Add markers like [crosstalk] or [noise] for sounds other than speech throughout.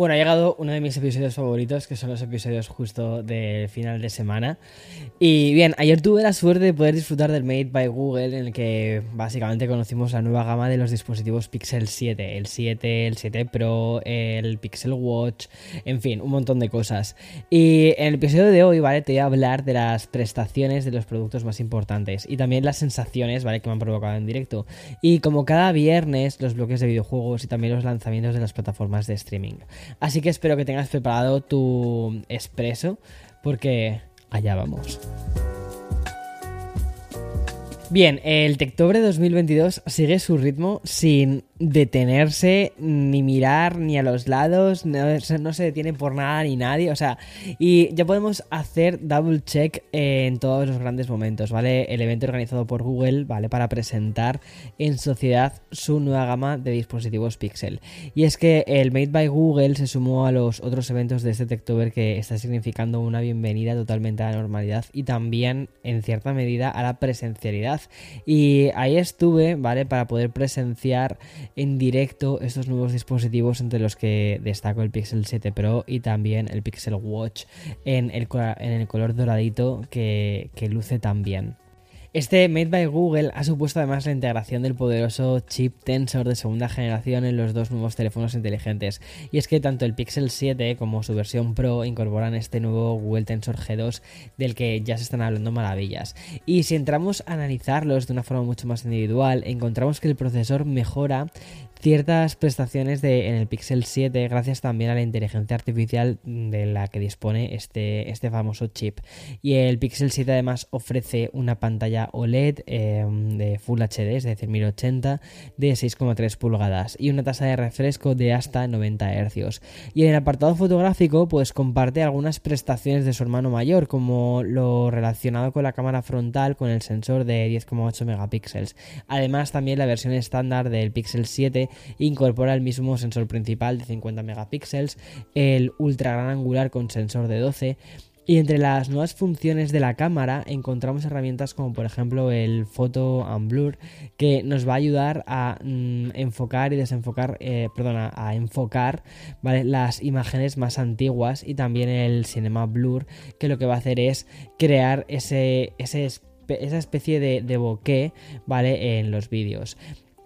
Bueno, ha llegado uno de mis episodios favoritos, que son los episodios justo del final de semana. Y bien, ayer tuve la suerte de poder disfrutar del Made by Google, en el que básicamente conocimos la nueva gama de los dispositivos Pixel 7, el 7, el 7 Pro, el Pixel Watch, en fin, un montón de cosas. Y en el episodio de hoy, ¿vale? Te voy a hablar de las prestaciones de los productos más importantes y también las sensaciones, ¿vale? Que me han provocado en directo. Y como cada viernes, los bloques de videojuegos y también los lanzamientos de las plataformas de streaming. Así que espero que tengas preparado tu expreso porque allá vamos. Bien, el Tectobre 2022 sigue su ritmo sin detenerse, ni mirar ni a los lados, no, se detiene por nada ni nadie, o sea, y ya podemos hacer double check en todos los grandes momentos, ¿vale? El evento organizado por Google, ¿vale? Para presentar en sociedad su nueva gama de dispositivos Pixel. Y es que el Made by Google se sumó a los otros eventos de este Techtober que está significando una bienvenida totalmente a la normalidad y también en cierta medida a la presencialidad. Y ahí estuve, ¿vale? Para poder presenciar en directo estos nuevos dispositivos entre los que destaco el Pixel 7 Pro y también el Pixel Watch en el, en el color doradito que, que luce tan bien. Este Made by Google ha supuesto además la integración del poderoso chip Tensor de segunda generación en los dos nuevos teléfonos inteligentes. Y es que tanto el Pixel 7 como su versión Pro incorporan este nuevo Google Tensor G2 del que ya se están hablando maravillas. Y si entramos a analizarlos de una forma mucho más individual, encontramos que el procesador mejora ciertas prestaciones de, en el Pixel 7 gracias también a la inteligencia artificial de la que dispone este, este famoso chip. Y el Pixel 7 además ofrece una pantalla OLED em, de Full HD, es decir, 1080, de 6,3 pulgadas y una tasa de refresco de hasta 90 Hz. Y en el apartado fotográfico pues comparte algunas prestaciones de su hermano mayor como lo relacionado con la cámara frontal con el sensor de 10,8 megapíxeles. Además también la versión estándar del Pixel 7 incorpora el mismo sensor principal de 50 megapíxeles, el ultra gran angular con sensor de 12, y entre las nuevas funciones de la cámara encontramos herramientas como por ejemplo el Photo and Blur que nos va a ayudar a mm, enfocar y desenfocar, eh, perdona, a enfocar las imágenes más antiguas y también el Cinema Blur que lo que va a hacer es crear esa especie de, de bokeh ¿vale? en los vídeos.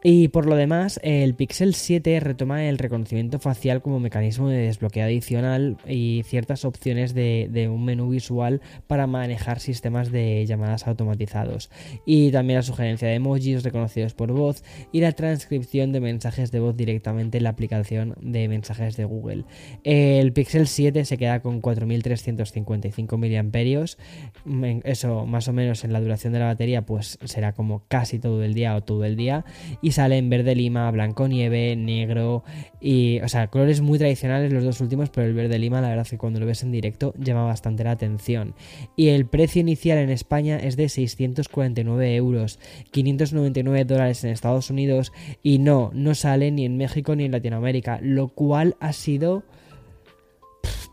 Y por lo demás, el Pixel 7 retoma el reconocimiento facial como mecanismo de desbloqueo adicional y ciertas opciones de, un menú visual para manejar sistemas de llamadas automatizados. Y también la sugerencia de emojis reconocidos por voz y la transcripción de mensajes de voz directamente en la aplicación de mensajes de Google. El Pixel 7 se queda con 4355 mAh. Eso más o menos en la duración de la batería pues será como casi todo el día o todo el día. Sale en verde lima, blanco nieve, negro y, o sea, colores muy tradicionales los dos últimos, pero el verde lima la verdad es que cuando lo ves en directo llama bastante la atención. Y el precio inicial en España es de 649 euros, 599 dólares en Estados Unidos y no, no sale ni en México ni en Latinoamérica, lo cual ha sido...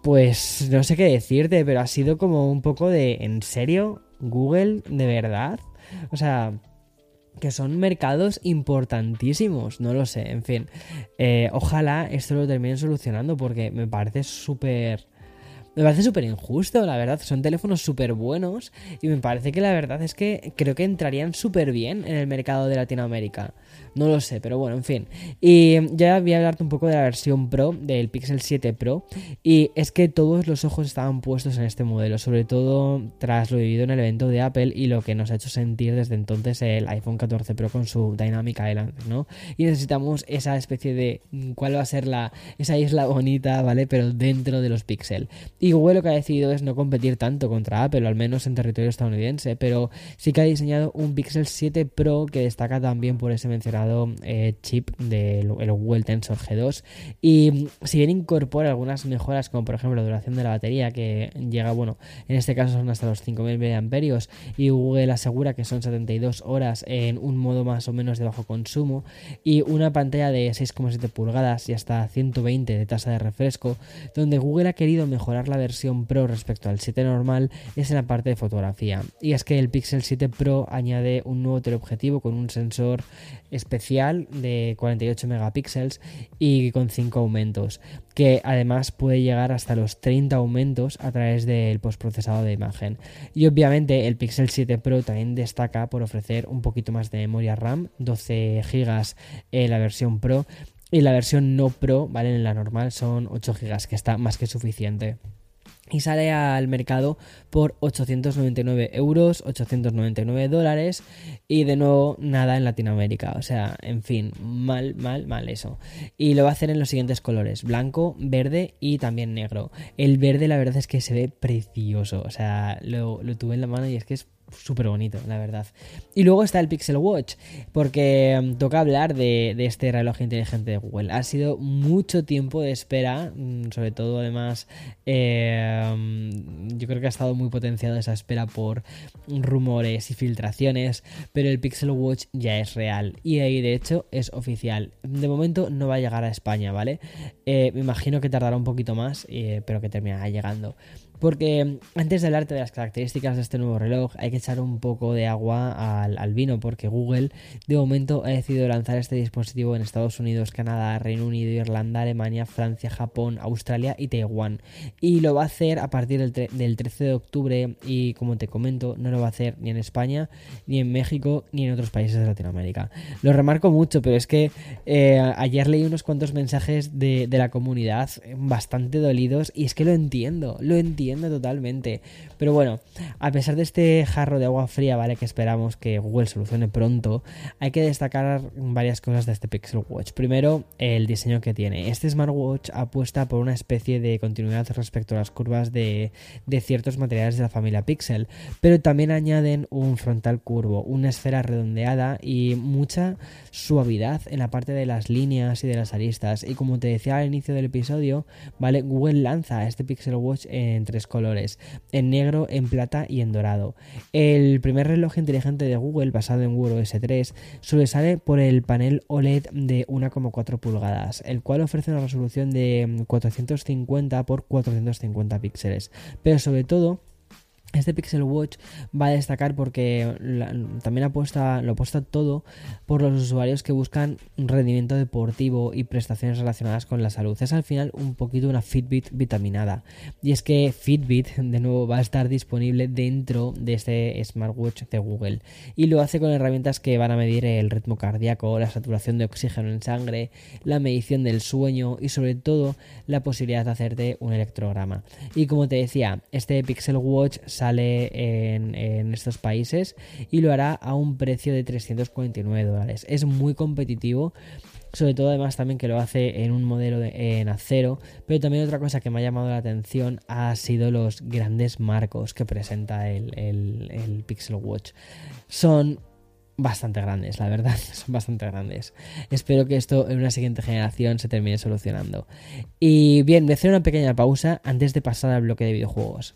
Pues no sé qué decirte, pero ha sido como un poco de... ¿En serio? ¿Google? ¿De verdad? O sea, que son mercados importantísimos, no lo sé, en fin. Eh, ojalá esto lo terminen solucionando porque me parece súper me parece súper injusto, la verdad. Son teléfonos súper buenos y me parece que la verdad es que creo que entrarían súper bien en el mercado de Latinoamérica. No lo sé, pero bueno, en fin. Y ya voy a hablarte un poco de la versión Pro del Pixel 7 Pro. Y es que todos los ojos estaban puestos en este modelo, sobre todo tras lo vivido en el evento de Apple y lo que nos ha hecho sentir desde entonces el iPhone 14 Pro con su Dynamic Island, ¿no? Y necesitamos esa especie de cuál va a ser la esa isla bonita, ¿vale? Pero dentro de los Pixel. Y Google lo que ha decidido es no competir tanto contra Apple, al menos en territorio estadounidense, pero sí que ha diseñado un Pixel 7 Pro que destaca también por ese mencionado eh, chip del Google Tensor G2. Y si bien incorpora algunas mejoras, como por ejemplo la duración de la batería, que llega, bueno, en este caso son hasta los 5000 mAh, y Google asegura que son 72 horas en un modo más o menos de bajo consumo, y una pantalla de 6,7 pulgadas y hasta 120 de tasa de refresco, donde Google ha querido mejorar la versión Pro respecto al 7 normal es en la parte de fotografía. Y es que el Pixel 7 Pro añade un nuevo teleobjetivo con un sensor especial de 48 megapíxeles y con 5 aumentos, que además puede llegar hasta los 30 aumentos a través del postprocesado de imagen. Y obviamente el Pixel 7 Pro también destaca por ofrecer un poquito más de memoria RAM, 12 GB en la versión Pro y la versión no Pro, ¿vale? En la normal son 8 GB, que está más que suficiente y sale al mercado por 899 euros, 899 dólares y de nuevo nada en Latinoamérica. O sea, en fin, mal, mal, mal eso. Y lo va a hacer en los siguientes colores, blanco, verde y también negro. El verde la verdad es que se ve precioso. O sea, lo, lo tuve en la mano y es que es súper bonito, la verdad. Y luego está el Pixel Watch, porque mm, toca hablar de, este reloj inteligente de Google. Ha sido mucho tiempo de espera, mm, sobre todo además, eh, mm, yo creo que ha estado muy potenciado esa espera por rumores y filtraciones, pero el Pixel Watch ya es real y ahí de hecho es oficial. De momento no va a llegar a España, ¿vale? Eh, me imagino que tardará un poquito más, eh, pero que terminará llegando. Porque antes de hablarte de las características de este nuevo reloj, hay que echar un poco de agua al, vino, porque Google de momento ha decidido lanzar este dispositivo en Estados Unidos, Canadá, Reino Unido, Irlanda, Alemania, Francia, Japón, Australia y Taiwán. Y lo va a hacer a partir del, 13 de octubre y como te comento, no lo va a hacer ni en España, ni en México, ni en otros países de Latinoamérica. Lo remarco mucho, pero es que eh, ayer leí unos cuantos mensajes de, de la comunidad bastante dolidos y es que lo entiendo, lo entiendo totalmente. Pero bueno, a pesar de este jarro de agua fría, ¿vale? Que esperamos que Google solucione pronto, hay que destacar varias cosas de este Pixel Watch. Primero, el diseño que tiene. Este smartwatch apuesta por una especie de continuidad respecto a las curvas de, de ciertos materiales de la familia Pixel, pero también añaden un frontal curvo, una esfera redondeada y mucha suavidad en la parte de las líneas y de las aristas. Y como te decía al inicio del episodio, ¿vale? Google lanza este Pixel Watch en colores, en negro, en plata y en dorado. El primer reloj inteligente de Google, basado en Wear OS 3, sobresale por el panel OLED de 1,4 pulgadas, el cual ofrece una resolución de 450 x 450 píxeles, pero sobre todo este Pixel Watch va a destacar porque también apuesta, lo apuesta todo por los usuarios que buscan rendimiento deportivo y prestaciones relacionadas con la salud. Es al final un poquito una Fitbit vitaminada. Y es que Fitbit, de nuevo, va a estar disponible dentro de este smartwatch de Google. Y lo hace con herramientas que van a medir el ritmo cardíaco, la saturación de oxígeno en sangre, la medición del sueño y sobre todo la posibilidad de hacerte un electrograma. Y como te decía, este Pixel Watch sale en, estos países y lo hará a un precio de 349 dólares. Es muy competitivo sobre todo además también que lo hace en un modelo en acero, pero también otra cosa que me ha llamado la atención ha sido los grandes marcos que presenta el, el Pixel Watch. Son bastante grandes, la verdad, [laughs] son bastante grandes. Espero que esto en una siguiente generación se termine solucionando. Y bien, voy a hacer una pequeña pausa antes de pasar al bloque de videojuegos.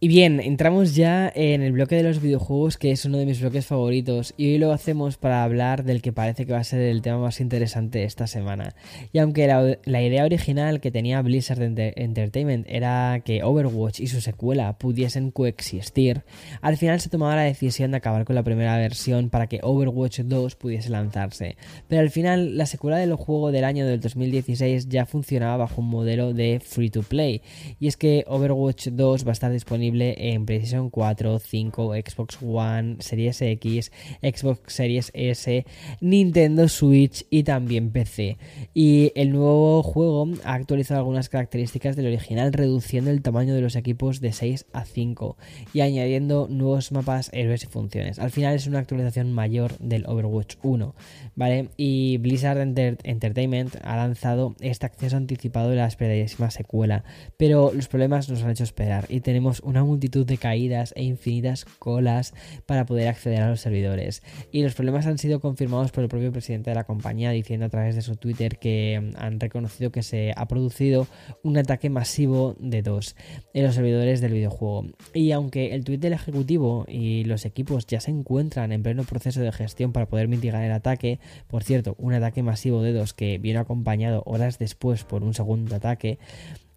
Y bien, entramos ya en el bloque de los videojuegos, que es uno de mis bloques favoritos, y hoy lo hacemos para hablar del que parece que va a ser el tema más interesante esta semana. Y aunque la, idea original que tenía Blizzard Entertainment era que Overwatch y su secuela pudiesen coexistir, al final se tomaba la decisión de acabar con la primera versión para que Overwatch 2 pudiese lanzarse. Pero al final, la secuela del juego del año del 2016 ya funcionaba bajo un modelo de free to play, y es que Overwatch 2 va a estar en PlayStation 4, 5, Xbox One, Series X, Xbox Series S, Nintendo Switch y también PC. Y el nuevo juego ha actualizado algunas características del original, reduciendo el tamaño de los equipos de 6 a 5 y añadiendo nuevos mapas, héroes y funciones. Al final es una actualización mayor del Overwatch 1, ¿vale? Y Blizzard Entertainment ha lanzado este acceso anticipado de la esperadísima secuela, pero los problemas nos han hecho esperar y tenemos una multitud de caídas e infinitas colas para poder acceder a los servidores. Y los problemas han sido confirmados por el propio presidente de la compañía diciendo a través de su Twitter que mm, han reconocido que se ha producido un ataque masivo de dos en los servidores del videojuego. Y aunque el tweet del ejecutivo y los equipos ya se encuentran en pleno proceso de gestión para poder mitigar el ataque, por cierto, un ataque masivo de dos que viene acompañado horas después por un segundo ataque,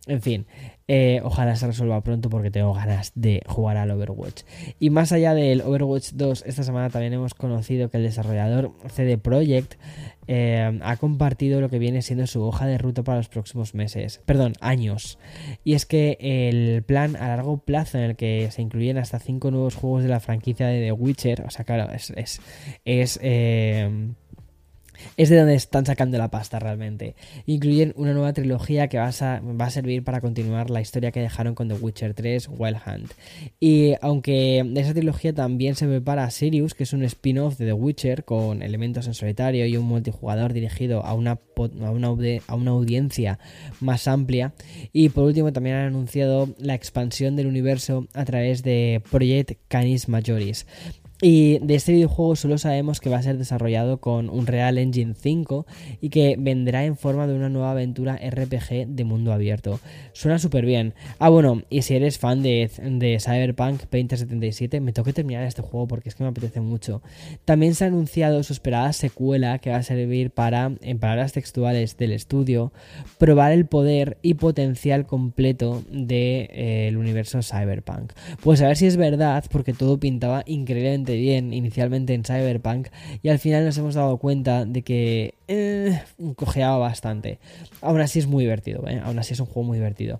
en fin, eh, ojalá se resuelva pronto porque tengo ganas de jugar al Overwatch. Y más allá del Overwatch 2, esta semana también hemos conocido que el desarrollador CD Projekt eh, ha compartido lo que viene siendo su hoja de ruta para los próximos meses, perdón, años. Y es que el plan a largo plazo en el que se incluyen hasta 5 nuevos juegos de la franquicia de The Witcher, o sea, claro, es, es, eh, es de donde están sacando la pasta realmente. Incluyen una nueva trilogía que va a, servir para continuar la historia que dejaron con The Witcher 3 Wild Hunt. Y aunque de esa trilogía también se prepara Sirius, que es un spin-off de The Witcher con elementos en solitario y un multijugador dirigido a una, a una audiencia más amplia. Y por último también han anunciado la expansión del universo a través de Project Canis Majoris. Y de este videojuego solo sabemos que va a ser desarrollado con un Real Engine 5 y que vendrá en forma de una nueva aventura RPG de mundo abierto. Suena súper bien. Ah, bueno, y si eres fan de, de Cyberpunk 2077, me toca terminar este juego porque es que me apetece mucho. También se ha anunciado su esperada secuela que va a servir para, en palabras textuales del estudio, probar el poder y potencial completo del de, eh, universo Cyberpunk. Pues a ver si es verdad, porque todo pintaba increíblemente bien inicialmente en Cyberpunk y al final nos hemos dado cuenta de que eh, cojeaba bastante. Aún así es muy divertido, ¿eh? aún así es un juego muy divertido.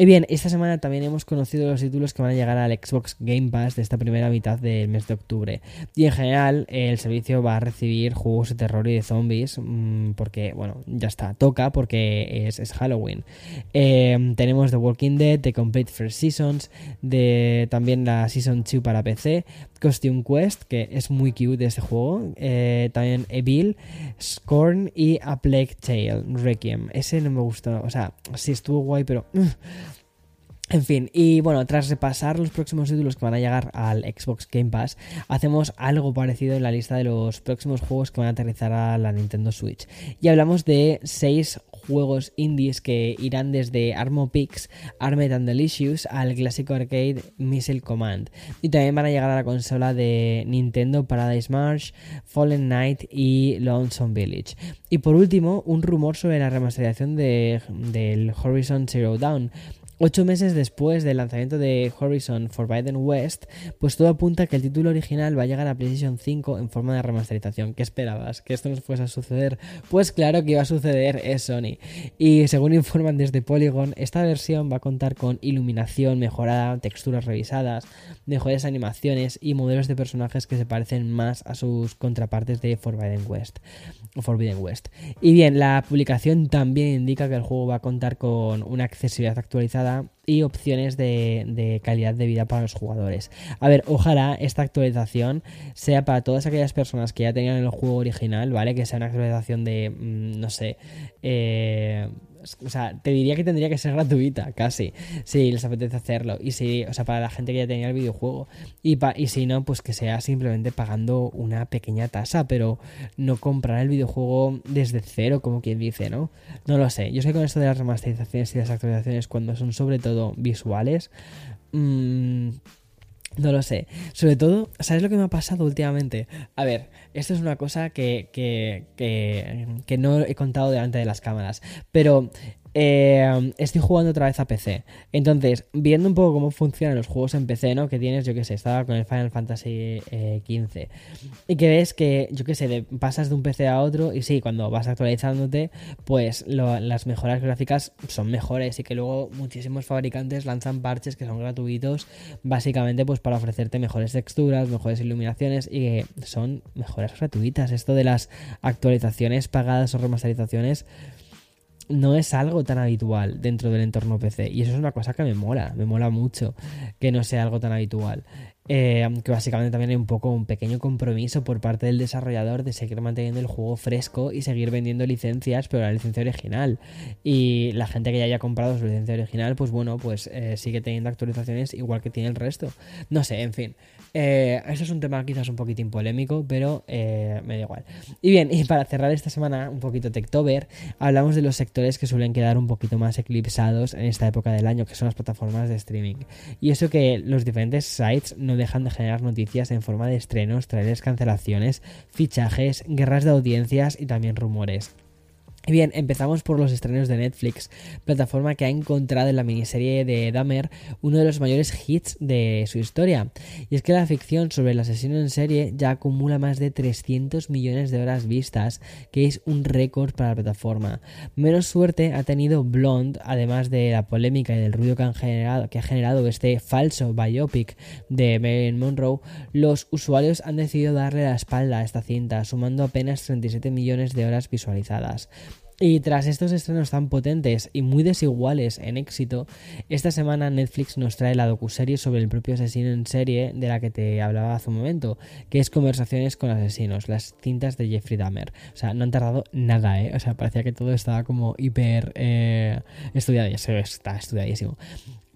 Y bien, esta semana también hemos conocido los títulos que van a llegar al Xbox Game Pass de esta primera mitad del mes de octubre. Y en general, el servicio va a recibir juegos de terror y de zombies, mm, porque, bueno, ya está, toca porque es, Halloween. Em, tenemos The Walking Dead, The Complete First Seasons, de, también la Season 2 para PC, Costume Quest, que es muy cute este juego, eh, también Evil, Scorn y A Plague Tale, Requiem. Ese no me gustó, o sea, sí estuvo guay, pero... En fin, y bueno, tras repasar los próximos títulos que van a llegar al Xbox Game Pass, hacemos algo parecido en la lista de los próximos juegos que van a aterrizar a la Nintendo Switch. Y hablamos de seis juegos indies que irán desde Armo Pix, Armed and Delicious al clásico arcade Missile Command. Y también van a llegar a la consola de Nintendo Paradise March, Fallen Knight y Lonesome Village. Y por último, un rumor sobre la remasterización de, del Horizon Zero Dawn Ocho meses después del lanzamiento de Horizon Forbidden West, pues todo apunta a que el título original va a llegar a PlayStation 5 en forma de remasterización. ¿Qué esperabas? ¿Que esto nos fuese a suceder? Pues claro que iba a suceder, es Sony. Y según informan desde Polygon, esta versión va a contar con iluminación mejorada, texturas revisadas, mejores animaciones y modelos de personajes que se parecen más a sus contrapartes de Forbidden West. Forbidden West. Y bien, la publicación también indica que el juego va a contar con una accesibilidad actualizada y opciones de, calidad de vida para los jugadores. A ver, ojalá esta actualización sea para todas aquellas personas que ya tenían el juego original, ¿vale? Que sea una actualización de, mm, no sé, eh, o sea, te diría que tendría que ser gratuita, casi, si les apetece hacerlo. Y si, o sea, para la gente que ya tenía el videojuego. Y, y si no, pues que sea simplemente pagando una pequeña tasa, pero no comprar el videojuego desde cero, como quien dice, ¿no? No lo sé. Yo sé con esto de las remasterizaciones y las actualizaciones, cuando son sobre todo visuales, mm, no lo sé. Sobre todo, ¿sabes lo que me ha pasado últimamente? A ver, esto es una cosa que, que, que, no he contado delante de las cámaras. Pero eh, estoy jugando otra vez a PC. Entonces, viendo un poco cómo funcionan los juegos en PC, ¿no? Que tienes, yo que sé, estaba con el Final Fantasy XV. Eh, y que ves que, yo que sé, pasas de un PC a otro. Y sí, cuando vas actualizándote, pues las mejoras gráficas son mejores. Y que luego muchísimos fabricantes lanzan parches que son gratuitos. Básicamente, pues para ofrecerte mejores texturas, mejores iluminaciones. Y que son mejoras gratuitas. Esto de las actualizaciones pagadas o remasterizaciones no es algo tan habitual dentro del entorno PC. Y eso es una cosa que me mola, me mola mucho que no sea algo tan habitual. Eh, que básicamente también hay un poco un pequeño compromiso por parte del desarrollador de seguir manteniendo el juego fresco y seguir vendiendo licencias, pero la licencia original. Y la gente que ya haya comprado su licencia original, pues bueno, pues eh, sigue teniendo actualizaciones igual que tiene el resto. No sé, en fin. Eh, eso es un tema quizás un poquitín polémico, pero eh, me da igual. Y bien, y para cerrar esta semana un poquito Techtober, hablamos de los sectores que suelen quedar un poquito más eclipsados en esta época del año, que son las plataformas de streaming. Y eso que los diferentes sites no dejan de generar noticias en forma de estrenos, trailers, cancelaciones, fichajes, guerras de audiencias y también rumores. Bien, empezamos por los estrenos de Netflix, plataforma que ha encontrado en la miniserie de Dahmer uno de los mayores hits de su historia. Y es que la ficción sobre el asesino en serie ya acumula más de 300 millones de horas vistas, que es un récord para la plataforma. Menos suerte ha tenido Blonde, además de la polémica y del ruido que, han generado, que ha generado este falso biopic de Marilyn Monroe, los usuarios han decidido darle la espalda a esta cinta, sumando apenas 37 millones de horas visualizadas. Y tras estos estrenos tan potentes y muy desiguales en éxito, esta semana Netflix nos trae la docuserie sobre el propio asesino en serie de la que te hablaba hace un momento, que es Conversaciones con asesinos, las cintas de Jeffrey Dahmer. O sea, no han tardado nada, ¿eh? O sea, parecía que todo estaba como hiper eh, estudiado, ya se está estudiadísimo.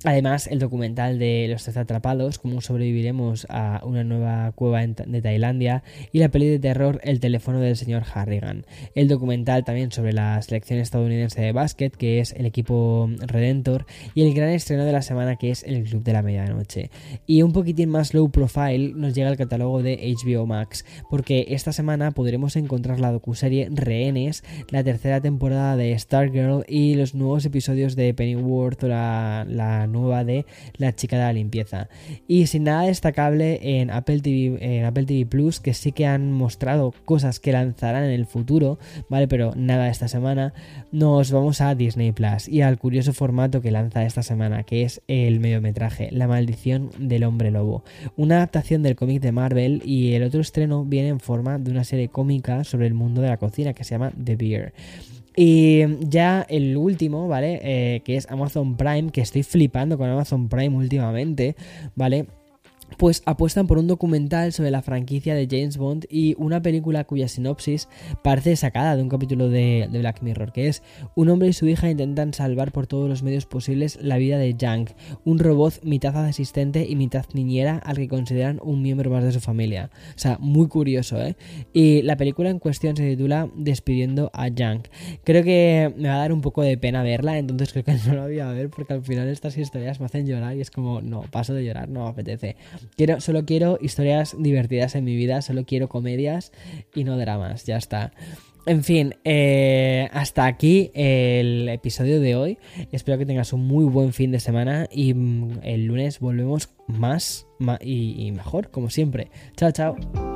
Además, el documental de Los Tres Atrapados, cómo sobreviviremos a una nueva cueva de Tailandia, y la peli de terror El teléfono del señor Harrigan. El documental también sobre la selección estadounidense de básquet, que es el equipo Redentor, y el gran estreno de la semana, que es El Club de la Medianoche. Y un poquitín más low profile nos llega el catálogo de HBO Max, porque esta semana podremos encontrar la docuserie Rehenes, la tercera temporada de Stargirl y los nuevos episodios de Pennyworth o la, la nueva de La chica de la limpieza. Y sin nada destacable en Apple TV, en Apple TV Plus, que sí que han mostrado cosas que lanzarán en el futuro, ¿vale? Pero nada esta semana, nos vamos a Disney Plus y al curioso formato que lanza esta semana, que es el mediometraje, La maldición del hombre lobo. Una adaptación del cómic de Marvel y el otro estreno viene en forma de una serie cómica sobre el mundo de la cocina que se llama The Beer. Y ya el último, ¿vale? Eh, que es Amazon Prime, que estoy flipando con Amazon Prime últimamente, ¿vale? Pues apuestan por un documental sobre la franquicia de James Bond y una película cuya sinopsis parece sacada de un capítulo de, Black Mirror, que es un hombre y su hija intentan salvar por todos los medios posibles la vida de Jang, un robot mitad asistente y mitad niñera al que consideran un miembro más de su familia. O sea, muy curioso, ¿eh? Y la película en cuestión se titula Despidiendo a Jang. Creo que me va a dar un poco de pena verla, entonces creo que [laughs] no la voy a ver porque al final estas historias me hacen llorar y es como, no, paso de llorar, no me apetece. Quiero, solo quiero historias divertidas en mi vida, solo quiero comedias y no dramas, ya está. En fin, eh, hasta aquí el episodio de hoy. Espero que tengas un muy buen fin de semana y mm, el lunes volvemos más, y mejor, como siempre. Chao, chao.